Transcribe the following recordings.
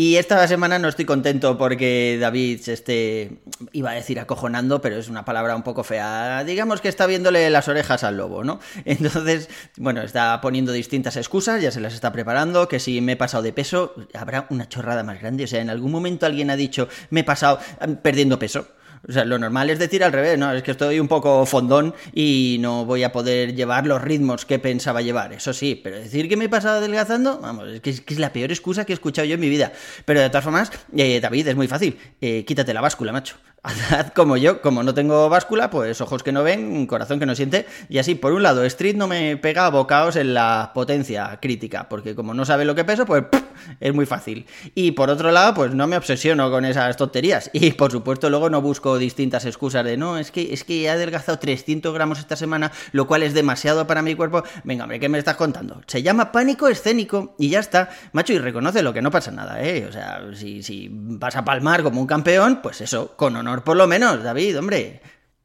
Y esta semana no estoy contento porque David se esté, iba a decir acojonando, pero es una palabra un poco fea. Digamos que está viéndole las orejas al lobo, ¿no? Entonces, bueno, está poniendo distintas excusas, ya se las está preparando, que si me he pasado de peso, habrá una chorrada más grande. O sea, en algún momento alguien ha dicho, me he pasado mm, perdiendo peso. O sea, lo normal es decir al revés, ¿no? Es que estoy un poco fondón y no voy a poder llevar los ritmos que pensaba llevar, eso sí, pero decir que me he pasado adelgazando, vamos, es que es, la peor excusa que he escuchado yo en mi vida. Pero de todas formas, eh, David, es muy fácil, eh, quítate la báscula, macho. Haz como yo, como no tengo báscula, pues ojos que no ven, corazón que no siente. Y así, por un lado, Street no me pega bocaos en la potencia crítica, porque como no sabe lo que peso, pues es muy fácil. Y por otro lado, pues no me obsesiono con esas tonterías. Y por supuesto, luego no busco distintas excusas de no, es que, es que he adelgazado 300 gramos esta semana, lo cual es demasiado para mi cuerpo. Venga, hombre, ¿qué me estás contando? Se llama pánico escénico y ya está. Macho, y reconoce lo que no pasa nada, ¿eh? O sea, si, si vas a palmar como un campeón, pues eso, con honor por lo menos, David, hombre.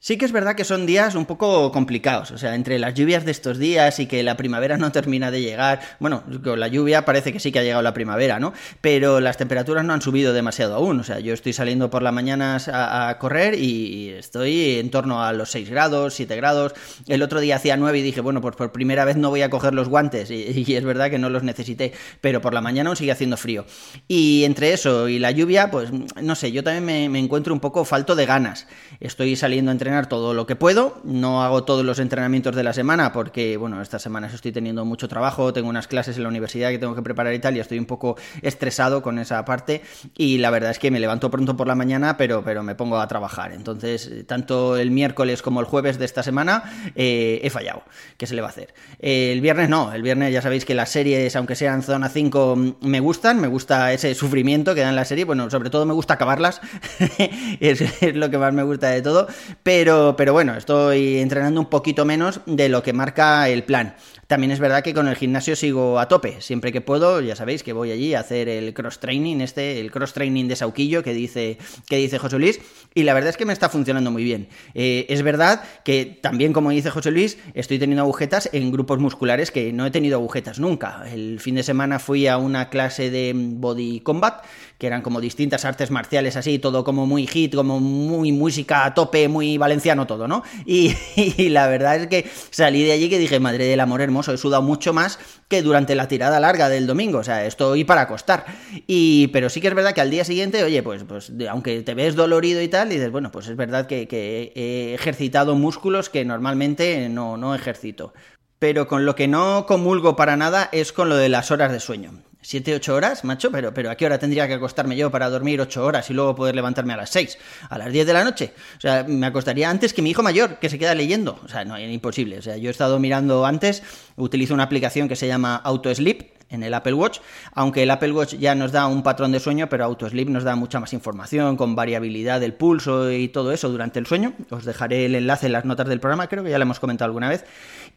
Sí que es verdad que son días un poco complicados, o sea, entre las lluvias de estos días y que la primavera no termina de llegar, bueno, con la lluvia parece que sí que ha llegado la primavera, ¿no? Pero las temperaturas no han subido demasiado aún, o sea, yo estoy saliendo por las mañanas a, correr y estoy en torno a los 6 grados, 7 grados, el otro día hacía 9 y dije, bueno, pues por primera vez no voy a coger los guantes y, es verdad que no los necesité, pero por la mañana aún sigue haciendo frío. Y entre eso y la lluvia, pues no sé, yo también me, me encuentro un poco falto de ganas, estoy saliendo a entrenar todo lo que puedo. No hago todos los entrenamientos de la semana porque, bueno, estas semanas estoy teniendo mucho trabajo, tengo unas clases en la universidad que tengo que preparar y tal, y estoy un poco estresado con esa parte. Y la verdad es que me levanto pronto por la mañana, pero, pero me pongo a trabajar. Entonces, tanto el miércoles como el jueves de esta semana eh, he fallado. ¿Qué se le va a hacer? el viernes no, el viernes ya sabéis que las series, aunque sean zona 5, me gustan, me gusta ese sufrimiento que da en la serie. Bueno, sobre todo me gusta acabarlas, es, es lo que más me gusta de todo. Pero pero, bueno, estoy entrenando un poquito menos de lo que marca el plan. También es verdad que con el gimnasio sigo a tope. Siempre que puedo, ya sabéis que voy allí a hacer el cross training, este, el cross training de Sauquillo que dice, que dice José Luis. Y la verdad es que me está funcionando muy bien. Eh, es verdad que también, como dice José Luis, estoy teniendo agujetas en grupos musculares que no he tenido agujetas nunca. El fin de semana fui a una clase de body combat, que eran como distintas artes marciales así, todo como muy hit, como muy música a tope, muy valenciano todo, ¿no? Y, y la verdad es que salí de allí que dije, madre del amor hermoso he sudado mucho más que durante la tirada larga del domingo, o sea, estoy para acostar. Y, pero sí que es verdad que al día siguiente, oye, pues, pues aunque te ves dolorido y tal, dices, bueno, pues es verdad que, que he ejercitado músculos que normalmente no, no ejercito. Pero con lo que no comulgo para nada es con lo de las horas de sueño. 7, 8 horas, macho, pero, pero ¿a qué hora tendría que acostarme yo para dormir 8 horas y luego poder levantarme a las 6? ¿A las 10 de la noche? O sea, me acostaría antes que mi hijo mayor, que se queda leyendo. O sea, no, es imposible. O sea, yo he estado mirando antes, utilizo una aplicación que se llama AutoSleep, en el Apple Watch, aunque el Apple Watch ya nos da un patrón de sueño, pero AutoSleep nos da mucha más información con variabilidad del pulso y todo eso durante el sueño. Os dejaré el enlace en las notas del programa, creo que ya lo hemos comentado alguna vez.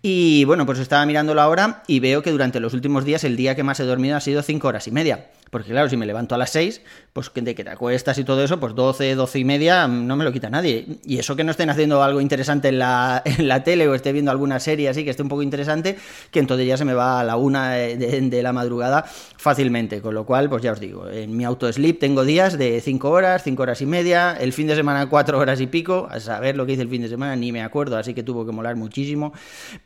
Y bueno, pues estaba mirándolo ahora y veo que durante los últimos días el día que más he dormido ha sido 5 horas y media. Porque claro, si me levanto a las 6, pues de que te acuestas y todo eso, pues 12, 12 y media mm, no me lo quita nadie. Y eso que no estén haciendo algo interesante en la, en la tele o esté viendo alguna serie así que esté un poco interesante, que entonces ya se me va a la una de, la madrugada fácilmente. Con lo cual, pues ya os digo, en mi auto sleep tengo días de 5 horas, 5 horas y media, el fin de semana 4 horas y pico, a saber lo que hice el fin de semana ni me acuerdo, así que tuvo que molar muchísimo.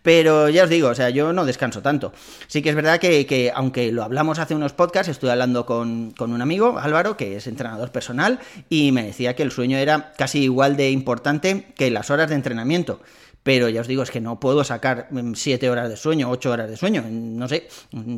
Pero ya os digo, o sea, yo no descanso tanto. Sí que es verdad que, que aunque lo hablamos hace unos podcasts, estoy hablando con, un amigo, Álvaro, que es entrenador personal, y me decía que el sueño era casi igual de importante que las horas de entrenamiento. Pero ya os digo, es que no puedo sacar mm, siete horas de sueño, ocho horas de sueño, no sé,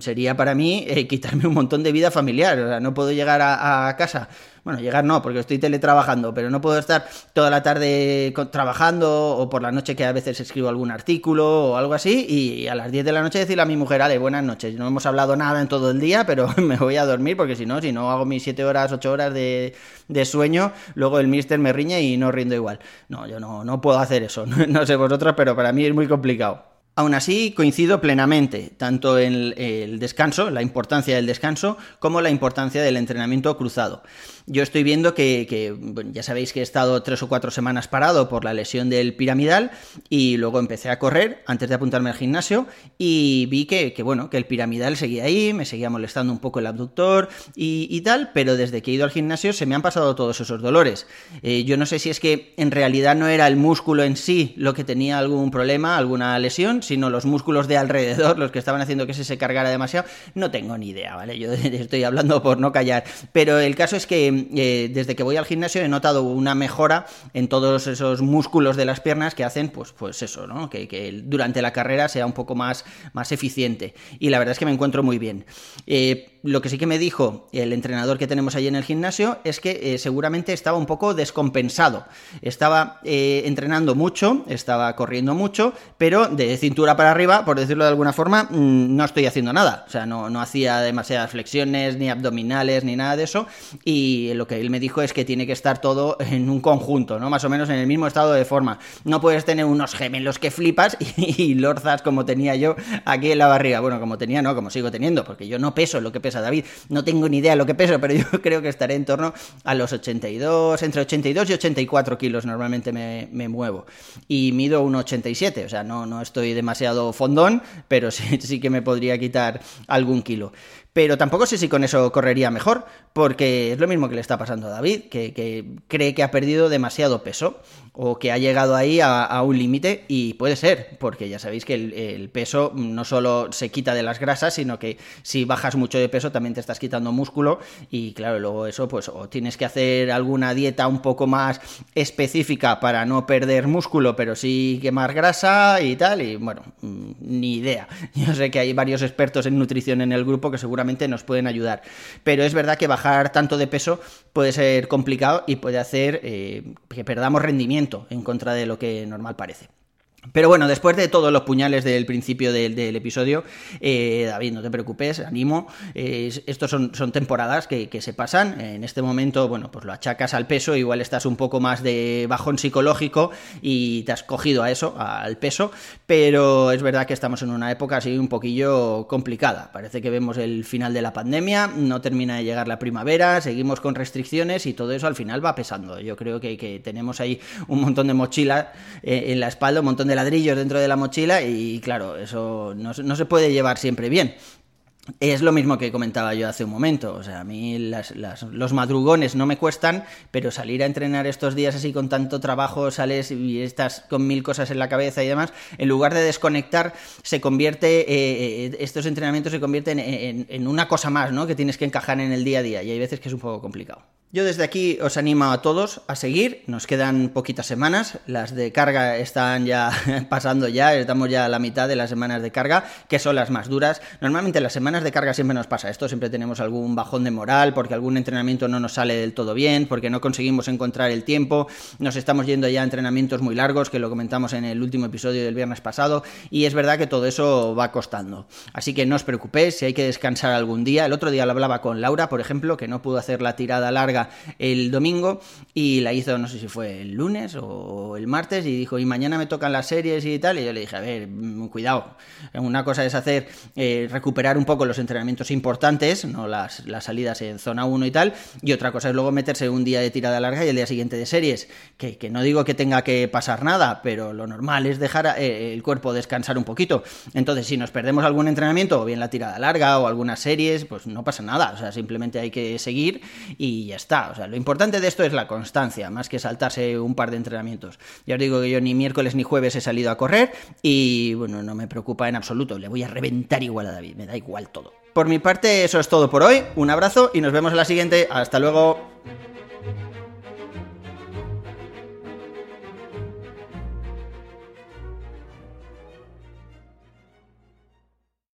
sería para mí eh, quitarme un montón de vida familiar, o sea, no puedo llegar a, casa bueno, llegar no, porque estoy teletrabajando, pero no puedo estar toda la tarde trabajando o por la noche que a veces escribo algún artículo o algo así y a las 10 de la noche decirle a mi mujer, ale, buenas noches, no hemos hablado nada en todo el día, pero me voy a dormir porque si no, si no hago mis 7 horas, 8 horas de, de sueño, luego el mister me riñe y no rindo igual. No, yo no, no puedo hacer eso, no sé vosotros, pero para mí es muy complicado. Aún así, coincido plenamente, tanto en el descanso, la importancia del descanso, como la importancia del entrenamiento cruzado. Yo estoy viendo que, ya sabéis que he estado tres o cuatro semanas parado por la lesión del piramidal y luego empecé a correr antes de apuntarme al gimnasio y vi que, bueno, que el piramidal seguía ahí, me seguía molestando un poco el abductor y, tal, pero desde que he ido al gimnasio se me han pasado todos esos dolores. Eh, yo no sé si es que en realidad no era el músculo en sí lo que tenía algún problema, alguna lesión, sino los músculos de alrededor los que estaban haciendo que ese se cargara demasiado. No tengo ni idea, ¿vale? Yo estoy hablando por no callar. Pero el caso es que eh, desde que voy al gimnasio he notado una mejora en todos esos músculos de las piernas que hacen, pues, pues eso, ¿no? Que, durante la carrera sea un poco más, más eficiente. Y la verdad es que me encuentro muy bien. Eh, lo que sí que me dijo el entrenador que tenemos allí en el gimnasio es que eh, seguramente estaba un poco descompensado. Estaba entrenando mucho, estaba corriendo mucho, pero de cintura para arriba, por decirlo de alguna forma, mm, no estoy haciendo nada. O sea, no, no hacía demasiadas flexiones, ni abdominales, ni nada de eso. Y lo que él me dijo es que tiene que estar todo en un conjunto, ¿no? Más o menos en el mismo estado de forma. No puedes tener unos gemelos que flipas y, lorzas como tenía yo aquí en la barriga. Bueno, como tenía, no, como sigo teniendo, porque yo no peso lo que pesa David. No tengo ni idea lo que peso, pero yo creo que estaré en torno a los 82, entre 82 y 84 kilos normalmente me, me muevo. Y mido 1,87, o sea, no, no estoy demasiado fondón, pero sí, sí que me podría quitar algún kilo. Pero tampoco sé si con eso correría mejor, porque es lo mismo que le está pasando a David, que, cree que ha perdido demasiado peso o que ha llegado ahí a, un límite y puede ser, porque ya sabéis que el, peso no solo se quita de las grasas, sino que si bajas mucho de peso también te estás quitando músculo y claro, luego eso pues o tienes que hacer alguna dieta un poco más específica para no perder músculo, pero sí quemar grasa y tal, y bueno, mm, ni idea. Yo sé que hay varios expertos en nutrición en el grupo que seguramente nos pueden ayudar. Pero es verdad que bajar tanto de peso puede ser complicado y puede hacer eh, que perdamos rendimiento en contra de lo que normal parece. Pero bueno, después de todos los puñales del principio del, episodio, eh, David, no te preocupes, animo. Eh, estos son, son temporadas que, se pasan. En este momento, bueno, pues lo achacas al peso, igual estás un poco más de bajón psicológico y te has cogido a eso, al peso. Pero es verdad que estamos en una época así un poquillo complicada. Parece que vemos el final de la pandemia, no termina de llegar la primavera, seguimos con restricciones y todo eso al final va pesando. Yo creo que, tenemos ahí un montón de mochila eh, en la espalda, un montón de ladrillos dentro de la mochila y claro, eso no, se puede llevar siempre bien. Es lo mismo que comentaba yo hace un momento, o sea, a mí los madrugones no me cuestan, pero salir a entrenar estos días así con tanto trabajo, sales y estás con mil cosas en la cabeza y demás, en lugar de desconectar, se convierte, eh, eh, estos entrenamientos se convierten en, en, una cosa más, ¿no? Que tienes que encajar en el día a día y hay veces que es un poco complicado. Yo desde aquí os animo a todos a seguir, nos quedan poquitas semanas, las de carga están ya pasando ya, estamos ya a la mitad de las semanas de carga, que son las más duras. Normalmente las semanas de carga siempre nos pasa esto, siempre tenemos algún bajón de moral, porque algún entrenamiento no nos sale del todo bien, porque no conseguimos encontrar el tiempo, nos estamos yendo ya a entrenamientos muy largos, que lo comentamos en el último episodio del viernes pasado, y es verdad que todo eso va costando. Así que no os preocupéis, si hay que descansar algún día, el otro día lo hablaba con Laura, por ejemplo, que no pudo hacer la tirada larga el domingo y la hizo, no sé si fue el lunes o el martes, y dijo, y mañana me tocan las series y tal, y yo le dije, a ver, mm, cuidado, una cosa es hacer, eh, recuperar un poco los entrenamientos importantes, no las, las salidas en zona 1 y tal, y otra cosa es luego meterse un día de tirada larga y el día siguiente de series, que, que no digo que tenga que pasar nada, pero lo normal es dejar eh, el cuerpo descansar un poquito. Entonces, si nos perdemos algún entrenamiento, o bien la tirada larga o algunas series, pues no pasa nada, o sea, simplemente hay que seguir y ya lo importante de esto es la constancia, más que saltarse un par de entrenamientos. Ya os digo que yo ni miércoles ni jueves he salido a correr y bueno, no me preocupa en absoluto. Le voy a reventar igual a David, me da igual todo. Por mi parte, eso es todo por hoy. Un abrazo y nos vemos en la siguiente. Hasta luego.